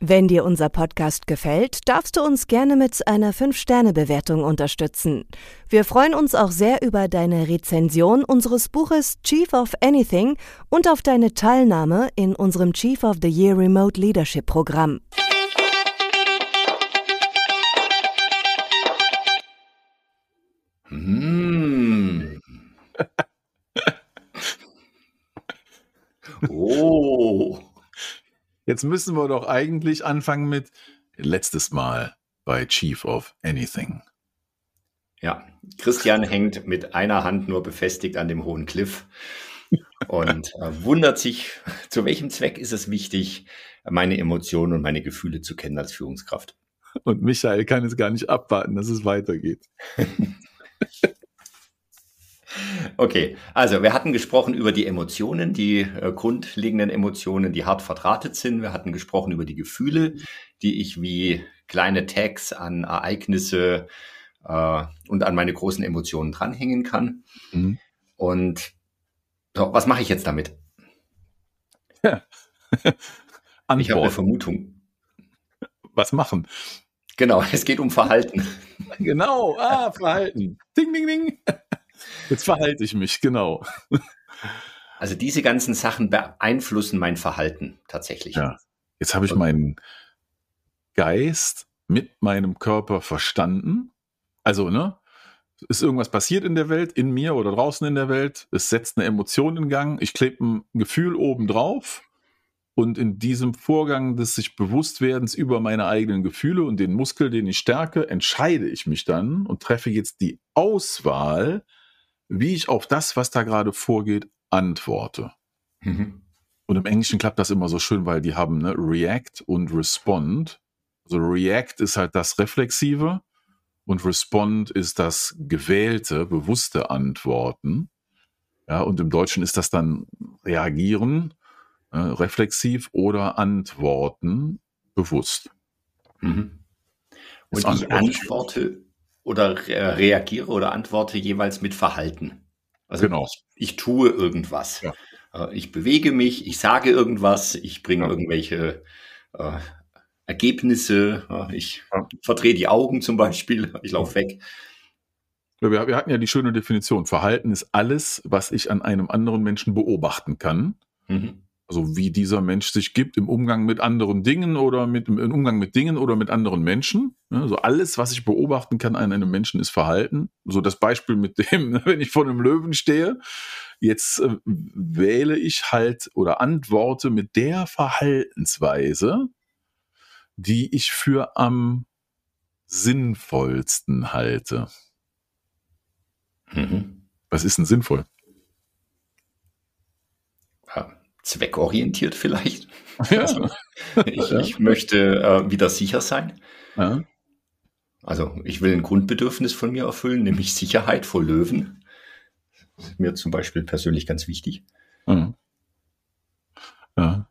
Wenn dir unser Podcast gefällt, darfst du uns gerne mit einer 5-Sterne-Bewertung unterstützen. Wir freuen uns auch sehr über deine Rezension unseres Buches Chief of Anything und auf deine Teilnahme in unserem Chief of the Year Remote Leadership Programm. Hm. oh. Jetzt müssen wir doch eigentlich anfangen mit letztes Mal bei Chief of Anything. Ja, Christian hängt mit einer Hand nur befestigt an dem hohen Cliff und äh, wundert sich, zu welchem Zweck ist es wichtig, meine Emotionen und meine Gefühle zu kennen als Führungskraft. Und Michael kann es gar nicht abwarten, dass es weitergeht. Okay, also wir hatten gesprochen über die Emotionen, die äh, grundlegenden Emotionen, die hart verdrahtet sind. Wir hatten gesprochen über die Gefühle, die ich wie kleine Tags an Ereignisse äh, und an meine großen Emotionen dranhängen kann. Mhm. Und so, was mache ich jetzt damit? Ja. ich habe eine Vermutung. Was machen? Genau, es geht um Verhalten. Genau, ah, Verhalten. Ding, ding, ding. Jetzt verhalte ich mich, genau. Also diese ganzen Sachen beeinflussen mein Verhalten tatsächlich. Ja. Jetzt habe ich meinen Geist mit meinem Körper verstanden. Also, ne? Ist irgendwas passiert in der Welt, in mir oder draußen in der Welt? Es setzt eine Emotion in Gang. Ich klebe ein Gefühl oben drauf. Und in diesem Vorgang des sich Bewusstwerdens über meine eigenen Gefühle und den Muskel, den ich stärke, entscheide ich mich dann und treffe jetzt die Auswahl, wie ich auf das, was da gerade vorgeht, antworte. Mhm. Und im Englischen klappt das immer so schön, weil die haben ne, React und Respond. Also React ist halt das Reflexive und Respond ist das gewählte, bewusste Antworten. Ja, und im Deutschen ist das dann reagieren, äh, reflexiv oder antworten, bewusst. Mhm. Und ich antworte oder reagiere oder antworte jeweils mit Verhalten. Also genau. ich, ich tue irgendwas. Ja. Äh, ich bewege mich, ich sage irgendwas, ich bringe ja. irgendwelche äh, Ergebnisse, ich ja. verdrehe die Augen zum Beispiel, ich laufe weg. Wir, wir, hatten ja die schöne Definition. Verhalten ist alles, was ich an einem anderen Menschen beobachten kann. Mhm. Also wie dieser Mensch sich gibt im Umgang mit anderen Dingen oder mit im Umgang mit Dingen oder mit anderen Menschen. Also alles, was ich beobachten kann an einem Menschen, ist Verhalten. So das Beispiel mit dem, wenn ich vor einem Löwen stehe, jetzt äh, wähle ich halt oder antworte mit der Verhaltensweise, die ich für am sinnvollsten halte. Mhm. Was ist denn sinnvoll? Zweckorientiert vielleicht. Ja. Also, ich, ja. ich, möchte äh, wieder sicher sein. Ja. Also ich will ein Grundbedürfnis von mir erfüllen, nämlich Sicherheit vor Löwen. Das ist mir zum Beispiel persönlich ganz wichtig. Ja.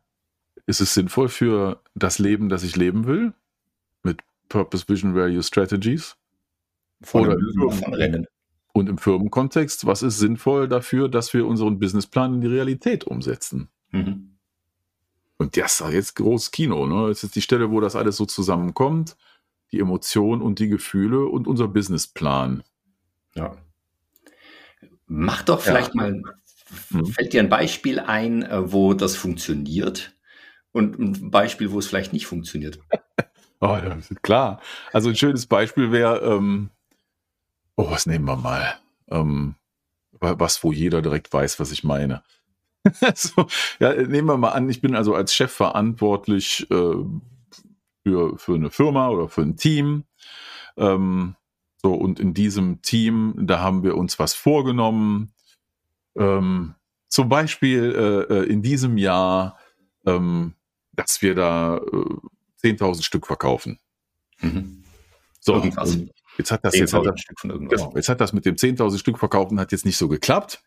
Ist es sinnvoll für das Leben, das ich leben will? Mit Purpose, Vision, Value, Strategies? Von Oder Löwen von Rennen. Und im Firmenkontext, was ist sinnvoll dafür, dass wir unseren Businessplan in die Realität umsetzen? Mhm. Und das ist jetzt großes Kino. Ne? Das ist die Stelle, wo das alles so zusammenkommt. Die Emotionen und die Gefühle und unser Businessplan. Ja. Mach doch vielleicht ja. mal, mhm. fällt dir ein Beispiel ein, äh, wo das funktioniert und ein Beispiel, wo es vielleicht nicht funktioniert. oh, klar. Also ein schönes Beispiel wäre, ähm, oh, was nehmen wir mal? Ähm, was, wo jeder direkt weiß, was ich meine. so, ja, nehmen wir mal an, ich bin also als Chef verantwortlich äh, für, für eine Firma oder für ein Team. Ähm, so, und in diesem Team, da haben wir uns was vorgenommen. Ähm, zum Beispiel äh, äh in diesem Jahr, ähm, dass wir da äh, 10.000 Stück verkaufen. Mhm. So, Irgendwas. jetzt hat das jetzt hat das, genau, jetzt hat das mit dem 10.000 Stück verkaufen hat jetzt nicht so geklappt.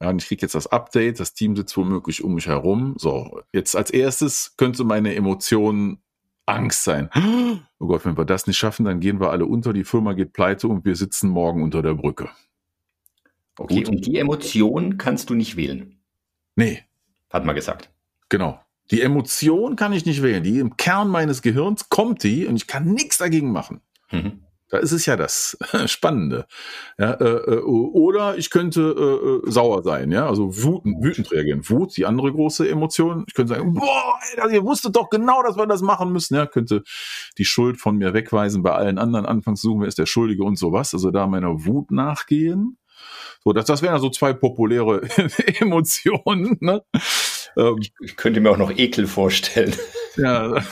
Ja, und ich kriege jetzt das Update, das Team sitzt womöglich um mich herum. So, jetzt als erstes könnte meine Emotion Angst sein. Oh Gott, wenn wir das nicht schaffen, dann gehen wir alle unter, die Firma geht pleite und wir sitzen morgen unter der Brücke. Okay, Gut. und die Emotion kannst du nicht wählen. Nee. Hat man gesagt. Genau. Die Emotion kann ich nicht wählen. Die im Kern meines Gehirns kommt die und ich kann nichts dagegen machen. Mhm. Da ist es ja das Spannende. Ja, äh, äh, oder ich könnte äh, äh, sauer sein, ja, also wütend, wütend reagieren. Wut, die andere große Emotion. Ich könnte sagen, boah, ihr wusstet doch genau, dass wir das machen müssen. Ja, könnte die Schuld von mir wegweisen, bei allen anderen anfangs suchen, wer ist der Schuldige und sowas. Also da meiner Wut nachgehen. So, das, das wären also zwei populäre Emotionen. Ne? Ähm, ich, ich, könnte mir auch noch Ekel vorstellen. Ja,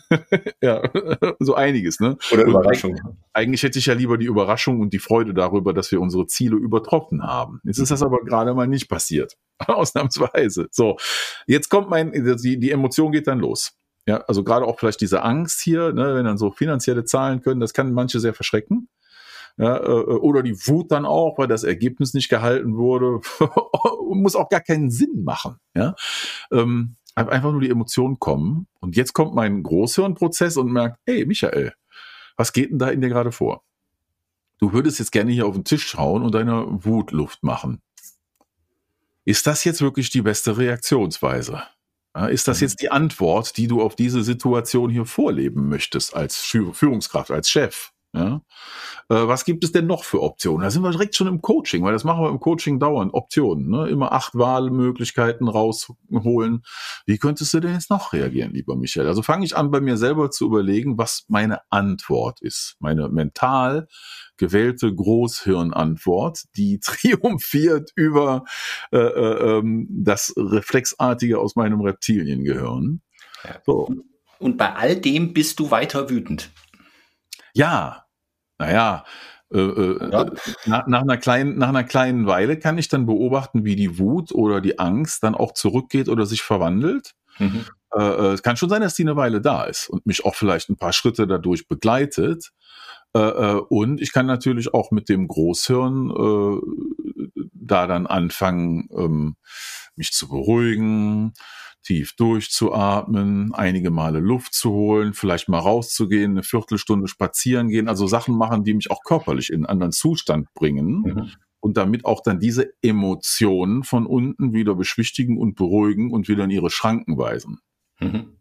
ja so einiges. Ne? Oder Überraschung. Eigentlich, eigentlich hätte ich ja lieber die Überraschung und die Freude darüber, dass wir unsere Ziele übertroffen haben. Jetzt ist das aber gerade mal nicht passiert. Ausnahmsweise. So, jetzt kommt mein, die, die Emotion geht dann los. Ja, also gerade auch vielleicht diese Angst hier, ne, wenn dann so finanzielle Zahlen können, das kann manche sehr verschrecken. Ja, äh, oder die Wut dann auch, weil das Ergebnis nicht gehalten wurde, muss auch gar keinen Sinn machen. Ja, ähm, einfach nur die Emotionen kommen. Und jetzt kommt mein Großhirnprozess und merkt, hey Michael, was geht denn da in dir gerade vor? Du würdest jetzt gerne hier auf den Tisch schauen und deine Wut Luft machen. Ist das jetzt wirklich die beste Reaktionsweise? Ist das mhm. jetzt die Antwort, die du auf diese Situation hier vorleben möchtest als Führungskraft, als Chef? Ja? Äh, was gibt es denn noch für Optionen? Da sind wir direkt schon im Coaching, weil das machen wir im Coaching dauernd. Optionen, ne? immer acht Wahlmöglichkeiten rausholen. Wie könntest du denn jetzt noch reagieren, lieber Michael? Also fange ich an, bei mir selber zu überlegen, was meine Antwort ist. Meine mental gewählte Großhirnantwort, die triumphiert über äh, äh, ähm, das Reflexartige aus meinem Reptiliengehirn. So. Und bei all dem bist du weiter wütend. Ja, naja, äh, äh, ja. nach, nach, einer kleinen, nach einer kleinen Weile kann ich dann beobachten, wie die Wut oder die Angst dann auch zurückgeht oder sich verwandelt. Mhm. Äh, äh es kann schon sein, dass die eine Weile da ist und mich auch vielleicht ein paar Schritte dadurch begleitet. Äh, und ich kann natürlich auch mit dem Großhirn da dann anfangen, ähm, mich zu beruhigen, tief durchzuatmen, einige Male Luft zu holen, vielleicht mal rauszugehen, eine Viertelstunde spazieren gehen, also Sachen machen, die mich auch körperlich in einen anderen Zustand bringen. Mhm. Und damit auch dann diese Emotionen von unten wieder beschwichtigen und beruhigen und wieder in ihre Schranken weisen. Mhm.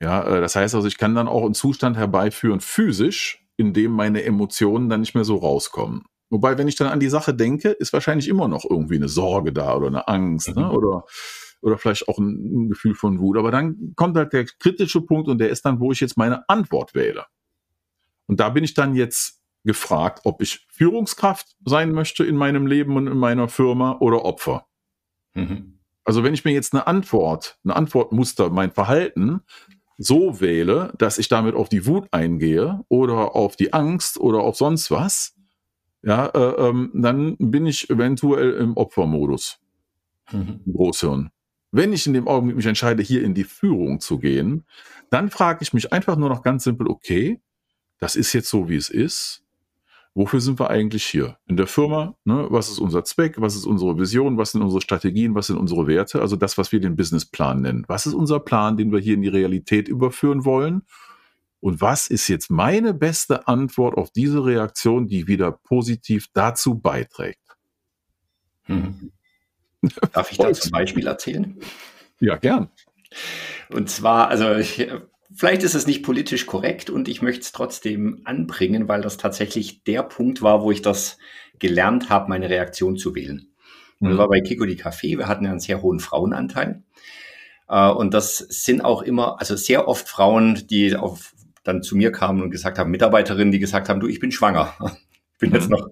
Ja, äh, das heißt also, ich kann dann auch einen Zustand herbeiführen, physisch, in dem meine Emotionen dann nicht mehr so rauskommen. Wobei, wenn ich dann an die Sache denke, ist wahrscheinlich immer noch irgendwie eine Sorge da oder eine Angst ne? mhm. ne? oder oder vielleicht auch ein, ein Gefühl von Wut. Aber dann kommt halt der kritische Punkt und der ist dann, wo ich jetzt meine Antwort wähle. Und da bin ich dann jetzt gefragt, ob ich Führungskraft sein möchte in meinem Leben und in meiner Firma oder Opfer. Mhm. Also wenn ich mir jetzt eine Antwort, eine Antwortmuster, mein Verhalten so wähle, dass ich damit auf die Wut eingehe oder auf die Angst oder auf sonst was, ja, äh, ähm, dann bin ich eventuell im Opfermodus. Mhm. Großhirn. Wenn ich in dem Augenblick mich entscheide, hier in die Führung zu gehen, dann frage ich mich einfach nur noch ganz simpel, okay, das ist jetzt so, wie es ist. Wofür sind wir eigentlich hier? In der Firma, ne, was ist unser Zweck, was ist unsere Vision, was sind unsere Strategien, was sind unsere Werte, also das, was wir den Businessplan nennen. Was ist unser Plan, den wir hier in die Realität überführen wollen? Und was ist jetzt meine beste Antwort auf diese Reaktion, die wieder positiv dazu beiträgt? Hm. Darf ich da zum Beispiel erzählen? Ja, gern. Und zwar, also ich, vielleicht ist es nicht politisch korrekt und ich möchte es trotzdem anbringen, weil das tatsächlich der Punkt war, wo ich das gelernt habe, meine Reaktion zu wählen. Und das mhm. war bei Kiko die Café. Wir hatten ja einen sehr hohen Frauenanteil. Äh, und das sind auch immer, also sehr oft Frauen, die auf, dann zu mir kamen und gesagt haben, Mitarbeiterinnen, die gesagt haben, du, ich bin schwanger. Ich bin jetzt mhm. noch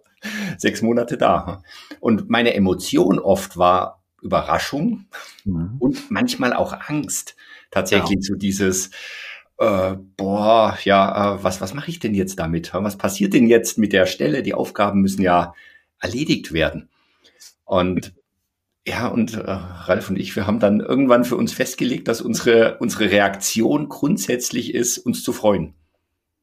sechs Monate da. Und meine Emotion oft war Überraschung mhm. und manchmal auch Angst. Tatsächlich ja. so dieses, äh, boah, ja, äh, was, was mache ich denn jetzt damit? Was passiert denn jetzt mit der Stelle? Die Aufgaben müssen ja erledigt werden. Und ja, und äh, Ralf und ich, wir haben dann irgendwann für uns festgelegt, dass unsere, unsere Reaktion grundsätzlich ist, uns zu freuen.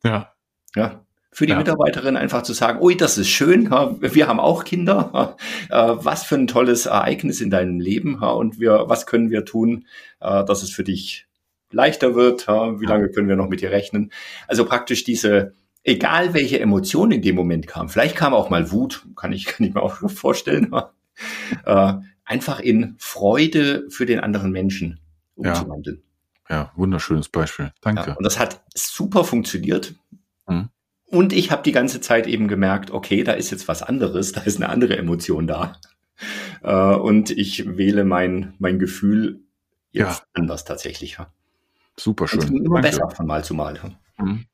Ja. Ja, für die ja. Mitarbeiterin einfach zu sagen, ui, das ist schön, wir haben auch Kinder, äh, was für ein tolles Ereignis in deinem Leben und wir, was können wir tun, äh, dass es für dich leichter wird, wie lange können wir noch mit dir rechnen. Also praktisch diese, egal welche Emotion in dem Moment kam, vielleicht kam auch mal Wut, kann ich, kann ich mir auch vorstellen, äh, einfach in Freude für den anderen Menschen umzuwandeln. Ja, ja wunderschönes Beispiel. Danke. Ja, und das hat super funktioniert. Mhm. Und ich habe die ganze Zeit eben gemerkt, okay, da ist jetzt was anderes, da ist eine andere Emotion da. Äh, und ich wähle mein, mein Gefühl jetzt ja. anders tatsächlich. Ja. Super schön. Immer Danke. besser von Mal zu Mal. Mhm.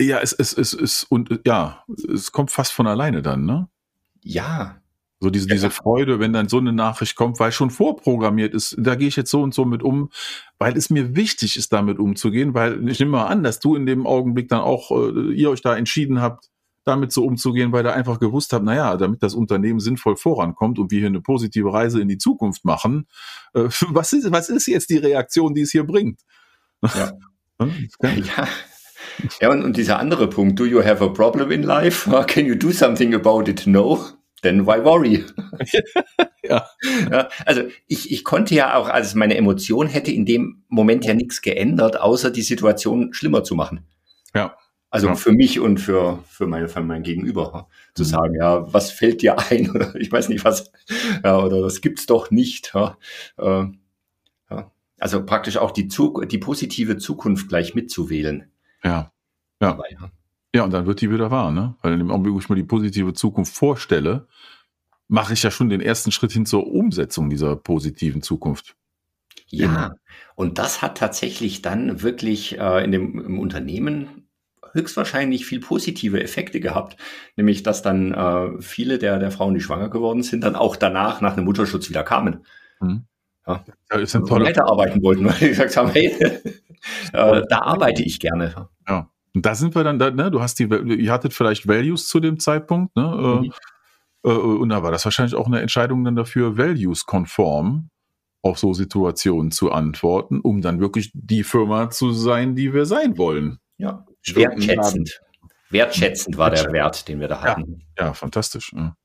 Ja, es, es, es, es, und ja, es kommt fast von alleine dann, ne? Ja, so diese, diese Freude, wenn dann so eine Nachricht kommt, weil schon vorprogrammiert ist, da gehe ich jetzt so und so mit um, weil es mir wichtig ist, damit umzugehen, weil ich nehme mal an, dass du in dem Augenblick dann auch, äh, ihr euch da entschieden habt, damit so umzugehen, weil ihr einfach gewusst habt, naja, damit das Unternehmen sinnvoll vorankommt und wir hier eine positive Reise in die Zukunft machen, äh, was, ist, was ist jetzt die Reaktion, die es hier bringt? Ja. ja. Ja, und, und dieser andere Punkt, do you have a problem in life? Can you do something about it? No then why worry? ja. ja. Also ich, ich konnte ja auch, also meine Emotion hätte in dem Moment ja nichts geändert, außer die Situation schlimmer zu machen. Ja. Also ja. für mich und für, für, meine, für mein Gegenüber zu mhm. sagen, ja, was fällt dir ein oder ich weiß nicht was, ja, oder das gibt's doch nicht. Ja. Äh, ja. Also praktisch auch die, Zug die positive Zukunft gleich mitzuwählen. Ja. Ja. Dabei, ja. Ja, und dann wird die wieder wahr, ne? Weil in dem Augenblick, wo ich mir die positive Zukunft vorstelle, mache ich ja schon den ersten Schritt hin zur Umsetzung dieser positiven Zukunft. Ja, Immer. und das hat tatsächlich dann wirklich äh, in dem im Unternehmen höchstwahrscheinlich viel positive Effekte gehabt, nämlich dass dann äh, viele der, der Frauen, die schwanger geworden sind, dann auch danach nach einem Mutterschutz wieder kamen. Mhm. Ja, ja ist ein toller weiterarbeiten wollten, weil die gesagt haben, hey, äh, da arbeite ich gerne. Ja. Und da sind wir dann, da, ne, du hast die, ihr hattet vielleicht Values zu dem Zeitpunkt, ne? Äh, mhm. Äh, und da war das wahrscheinlich auch eine Entscheidung dann dafür, Values-konform auf so Situationen zu antworten, um dann wirklich die Firma zu sein, die wir sein wollen. Ja, wertschätzend. Wertschätzend war der Wert, den wir da hatten. Ja, ja fantastisch. Ja.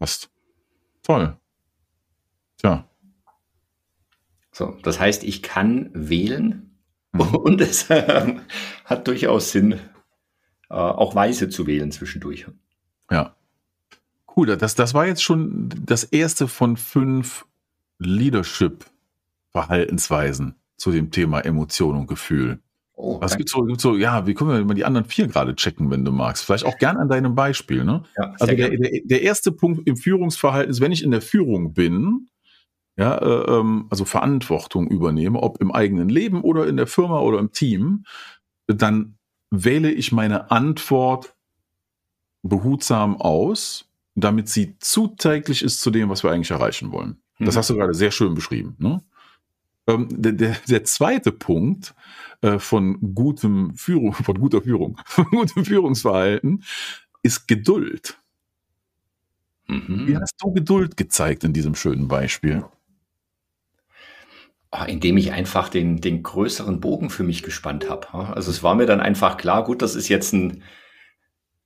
Passt. Toll. Tja. So, das heißt, ich kann wählen. Und es äh, hat durchaus Sinn, äh, auch Weise zu wählen zwischendurch. Ja. Cool, das, das war jetzt schon das erste von fünf Leadership-Verhaltensweisen zu dem Thema Emotion und Gefühl. Oh, Was gibt so, gibt so, ja, wie können wir mal die anderen vier gerade checken, wenn du magst? Vielleicht auch gern an deinem Beispiel, ne? Ja, also der, der, der, erste Punkt im Führungsverhalten ist, wenn ich in der Führung bin, ja, äh, ähm, also Verantwortung übernehme, ob im eigenen Leben oder in der Firma oder im Team, dann wähle ich meine Antwort behutsam aus, damit sie zuträglich ist zu dem, was wir eigentlich erreichen wollen. Mhm. Das hast du gerade sehr schön beschrieben. Ne? Ähm, der, der, der, zweite Punkt äh, von gutem Führung, von guter Führung, von gutem Führungsverhalten ist Geduld. Mhm. Wie hast du Geduld gezeigt in diesem schönen Beispiel? Ah, indem ich einfach den, den größeren Bogen für mich gespannt habe. Also es war mir dann einfach klar, gut, das ist jetzt ein,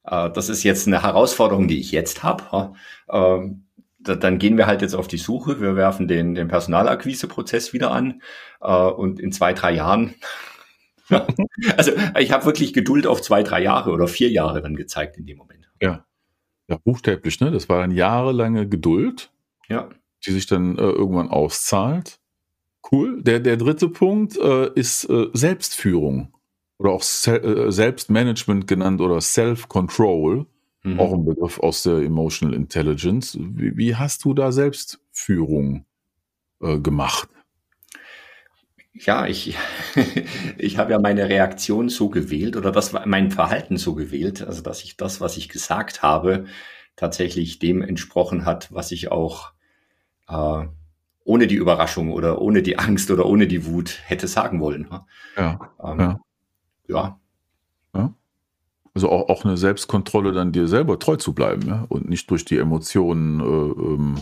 äh, das ist jetzt eine Herausforderung, die ich jetzt habe. Ähm, dann gehen wir halt jetzt auf die Suche. Wir werfen den, den Personalakquiseprozess wieder an äh, und in zwei, drei Jahren. also ich habe wirklich Geduld auf zwei, drei Jahre oder vier Jahre dann gezeigt in dem Moment. Ja, ja buchstäblich. Ne, das war eine jahrelange Geduld, ja, die sich dann äh, irgendwann auszahlt. Cool. Der, der dritte Punkt äh, ist äh, Selbstführung oder auch Se äh, Selbstmanagement genannt oder Self-Control. Mhm. Auch ein Begriff aus der Emotional Intelligence. Wie, wie hast du da Selbstführung äh, gemacht? Ja, ich, ich habe ja meine Reaktion so gewählt oder das mein Verhalten so gewählt, also dass ich das, was ich gesagt habe, tatsächlich dem entsprochen hat, was ich auch äh, ohne die Überraschung oder ohne die Angst oder ohne die Wut hätte sagen wollen. Ja. Ähm, ja. ja. ja. Also auch, auch eine Selbstkontrolle, dann dir selber treu zu bleiben ja? und nicht durch die Emotionen äh, ähm,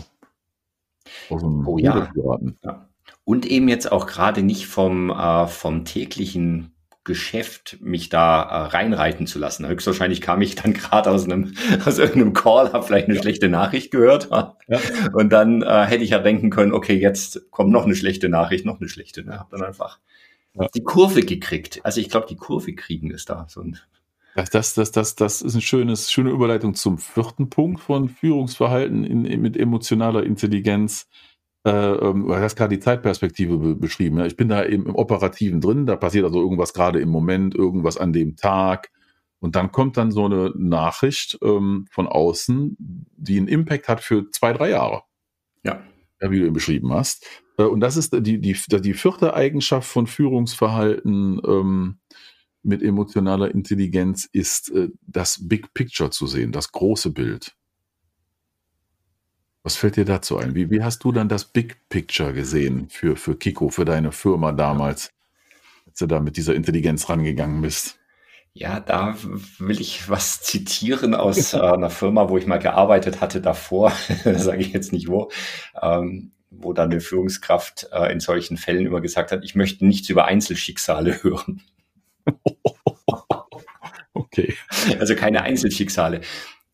aus dem oh, ja. geraten. Ja. Und eben jetzt auch gerade nicht vom, äh, vom täglichen Geschäft, mich da äh, reinreiten zu lassen. Höchstwahrscheinlich kam ich dann gerade aus einem aus irgendeinem Call, habe vielleicht eine ja. schlechte Nachricht gehört ja. und dann äh, hätte ich ja denken können, okay, jetzt kommt noch eine schlechte Nachricht, noch eine schlechte. Ne? Hab dann einfach ja. die Kurve gekriegt. Also ich glaube, die Kurve kriegen ist da so ein das, das, das, das, das ist eine schönes, schöne Überleitung zum vierten Punkt von Führungsverhalten in, in, mit emotionaler Intelligenz. Äh, ähm, du hast gerade die Zeitperspektive be beschrieben. Ja. Ich bin da eben im Operativen drin, da passiert also irgendwas gerade im Moment, irgendwas an dem Tag. Und dann kommt dann so eine Nachricht ähm, von außen, die einen Impact hat für zwei, drei Jahre. Ja. ja wie du eben beschrieben hast. Äh, und das ist die, die, die vierte Eigenschaft von Führungsverhalten. Ähm, mit emotionaler Intelligenz ist äh, das Big Picture zu sehen, das große Bild. Was fällt dir dazu ein? Wie, wie hast du dann das Big Picture gesehen für, für Kiko, für deine Firma damals, als du da mit dieser Intelligenz rangegangen bist? Ja, da will ich was zitieren aus äh, einer Firma, wo ich mal gearbeitet hatte davor, sage ich jetzt nicht wo, ähm, wo dann eine Führungskraft äh, in solchen Fällen immer gesagt hat, ich möchte nichts über Einzelschicksale hören. okay. Also keine Einzelschicksale.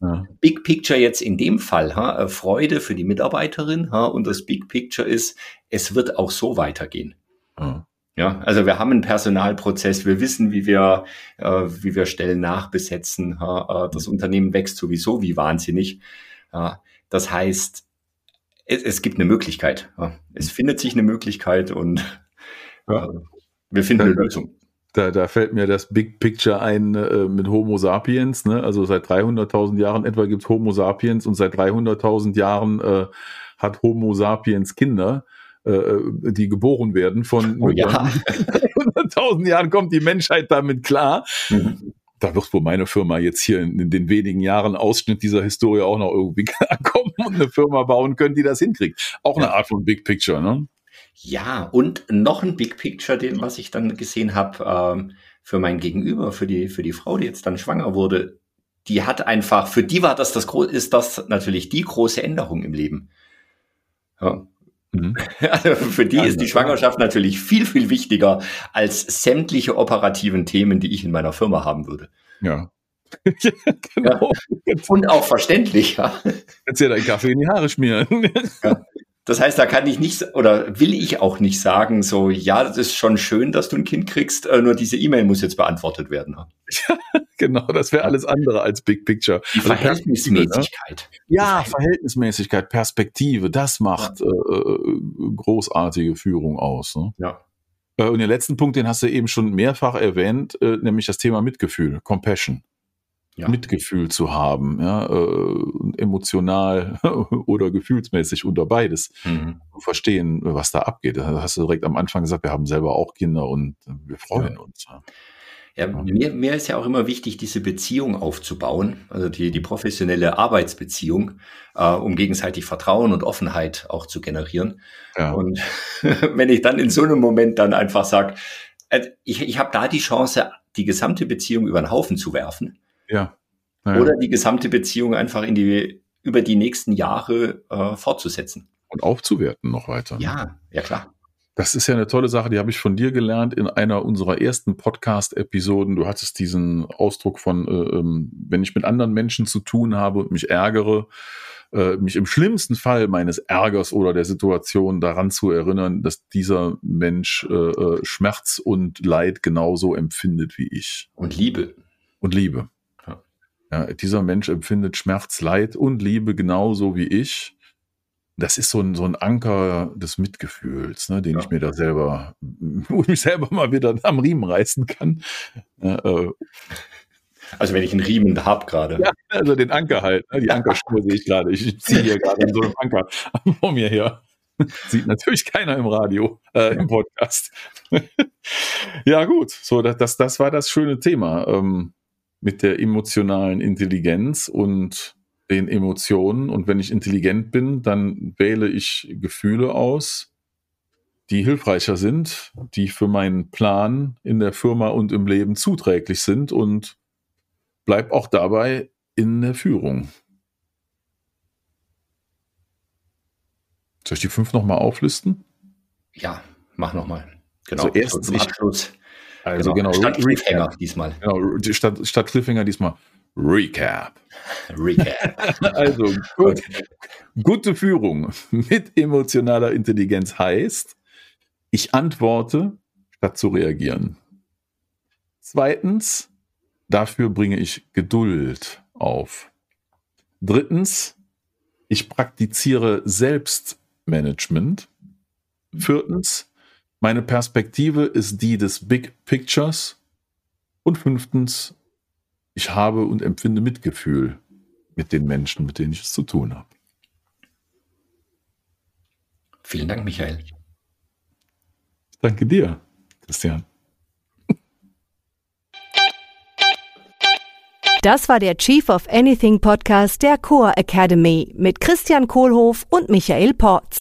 Ja. Big Picture jetzt in dem Fall, ha, äh, Freude für die Mitarbeiterin ha, und das Big Picture ist, es wird auch so weitergehen. Ja. ja also wir haben einen Personalprozess, wir wissen, wie wir, äh, wie wir Stellen nachbesetzen. Ha, äh, das Unternehmen wächst sowieso wie wahnsinnig. Ja, das heißt, es, es gibt eine Möglichkeit. Es findet sich eine Möglichkeit und äh, wir finden eine Lösung. Da, da fällt mir das Big Picture ein äh, mit Homo sapiens. Ne? Also seit 300.000 Jahren etwa gibt es Homo sapiens und seit 300.000 Jahren äh, hat Homo sapiens Kinder, äh, äh die geboren werden von oh, ja. 300.000 Jahren kommt die Menschheit damit klar. Mhm. Da wird wohl meine Firma jetzt hier in, in, den wenigen Jahren Ausschnitt dieser Historie auch noch irgendwie kommen und eine Firma bauen können, die das hinkriegt. Auch eine Art von Big Picture, ne? Ja, und noch ein Big Picture, den, was ich dann gesehen habe, ähm, für mein Gegenüber, für die, für die Frau, die jetzt dann schwanger wurde, die hat einfach, für die war das, das ist das natürlich die große Änderung im Leben. Ja. Mhm. Also für die ja, ist die Schwangerschaft natürlich viel, viel wichtiger als sämtliche operativen Themen, die ich in meiner Firma haben würde. Ja. genau. Ja. Und auch verständlich, ja. Kannst ja deinen Kaffee in die Haare schmieren. Ja. Das heißt, da kann ich nicht oder will ich auch nicht sagen, so, ja, das ist schon schön, dass du ein Kind kriegst, äh, nur diese E-Mail muss jetzt beantwortet werden. Ja, genau, das wäre alles andere als Big Picture. Die also Verhältnismäßigkeit. Ne? Ja, Verhältnismäßigkeit, Perspektive, das macht ja. äh, äh großartige Führung aus. Ne? Ja. Äh, und den letzten Punkt, den hast du eben schon mehrfach erwähnt, äh, nämlich das Thema Mitgefühl, Compassion ja. Mitgefühl zu haben, ja, äh, emotional oder gefühlsmäßig unter beides mhm. verstehen, was da abgeht. Da hast du direkt am Anfang gesagt, wir haben selber auch Kinder und wir freuen ja. uns. Ja. Ja, mir, mir ist ja auch immer wichtig, diese Beziehung aufzubauen, also die, die professionelle Arbeitsbeziehung, äh, um gegenseitig Vertrauen und Offenheit auch zu generieren. Ja. Und wenn ich dann in so einem Moment dann einfach sage, äh, ich, ich habe da die Chance, die gesamte Beziehung über den Haufen zu werfen, ja. Naja. Oder die gesamte Beziehung einfach in die, über die nächsten Jahre äh, fortzusetzen. Und aufzuwerten noch weiter. Ja, ja klar. Das ist ja eine tolle Sache, die habe ich von dir gelernt in einer unserer ersten Podcast-Episoden. Du hattest diesen Ausdruck von, äh, ähm, wenn ich mit anderen Menschen zu tun habe und mich ärgere, äh, mich im schlimmsten Fall meines Ärgers oder der Situation daran zu erinnern, dass dieser Mensch äh, äh Schmerz und Leid genauso empfindet wie ich. Und Liebe. Und Liebe. Ja, dieser Mensch empfindet Schmerz, Leid und Liebe genauso wie ich. Das ist so ein, so ein Anker des Mitgefühls, ne, den ja. ich mir da selber, wo ich mich selber mal wieder am Riemen reißen kann. Äh, also wenn ich einen Riemen habe gerade. Ja, also den Anker halt. Ne, die Ankerspur sehe ich gerade. Ich ziehe hier gerade so einen Anker vor mir her. Sieht natürlich keiner im Radio, äh, im Podcast. ja gut, so das, das war das schöne Thema. Ähm, mit der emotionalen Intelligenz und den Emotionen. Und wenn ich intelligent bin, dann wähle ich Gefühle aus, die hilfreicher sind, die für meinen Plan in der Firma und im Leben zuträglich sind und bleib auch dabei in der Führung. Soll ich die fünf nochmal auflisten? Ja, mach nochmal. Genau. Also erstens, ich, Also genau, genau statt Cliffhanger diesmal. Genau, statt, statt Cliffhanger diesmal Recap. Recap. also gut, gute Führung mit emotionaler Intelligenz heißt, ich antworte, statt zu reagieren. Zweitens, dafür bringe ich Geduld auf. Drittens, ich praktiziere Selbstmanagement. Viertens, meine Perspektive ist die des Big Pictures. Und fünftens, ich habe und empfinde Mitgefühl mit den Menschen, mit denen ich es zu tun habe. Vielen Dank, Michael. Danke dir, Christian. Das war der Chief of Anything Podcast der Core Academy mit Christian Kohlhoff und Michael Porz.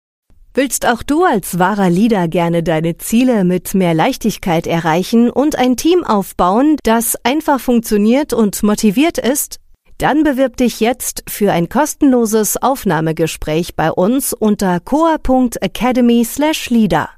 Willst auch du als wahrer Leader gerne deine Ziele mit mehr Leichtigkeit erreichen und ein Team aufbauen, das einfach funktioniert und motiviert ist? Dann bewirb dich jetzt für ein kostenloses Aufnahmegespräch bei uns unter coa.academy/leader.